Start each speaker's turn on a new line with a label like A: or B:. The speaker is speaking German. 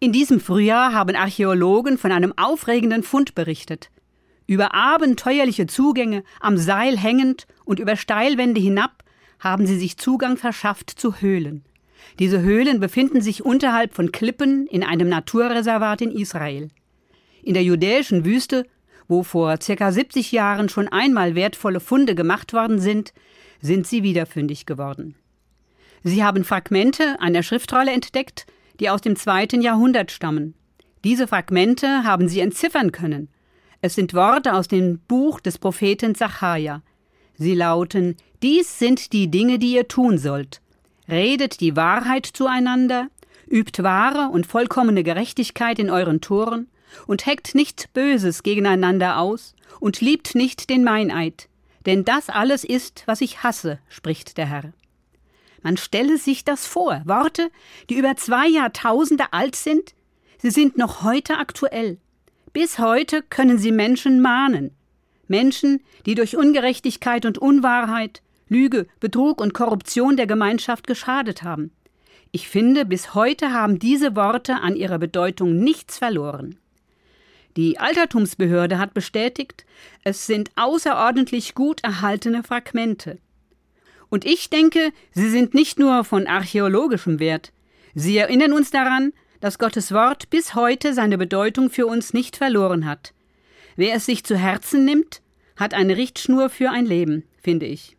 A: In diesem Frühjahr haben Archäologen von einem aufregenden Fund berichtet. Über abenteuerliche Zugänge, am Seil hängend und über Steilwände hinab haben sie sich Zugang verschafft zu Höhlen. Diese Höhlen befinden sich unterhalb von Klippen in einem Naturreservat in Israel. In der judäischen Wüste, wo vor ca. 70 Jahren schon einmal wertvolle Funde gemacht worden sind, sind sie wiederfündig geworden. Sie haben Fragmente einer Schriftrolle entdeckt, die aus dem zweiten Jahrhundert stammen. Diese Fragmente haben sie entziffern können. Es sind Worte aus dem Buch des Propheten Zacharia. Sie lauten: Dies sind die Dinge, die ihr tun sollt. Redet die Wahrheit zueinander, übt wahre und vollkommene Gerechtigkeit in euren Toren und heckt nicht Böses gegeneinander aus und liebt nicht den Meineid, denn das alles ist, was ich hasse, spricht der Herr. Man stelle sich das vor, Worte, die über zwei Jahrtausende alt sind, sie sind noch heute aktuell. Bis heute können sie Menschen mahnen. Menschen, die durch Ungerechtigkeit und Unwahrheit, Lüge, Betrug und Korruption der Gemeinschaft geschadet haben. Ich finde, bis heute haben diese Worte an ihrer Bedeutung nichts verloren. Die Altertumsbehörde hat bestätigt, es sind außerordentlich gut erhaltene Fragmente. Und ich denke, sie sind nicht nur von archäologischem Wert. Sie erinnern uns daran, dass Gottes Wort bis heute seine Bedeutung für uns nicht verloren hat. Wer es sich zu Herzen nimmt, hat eine Richtschnur für ein Leben, finde ich.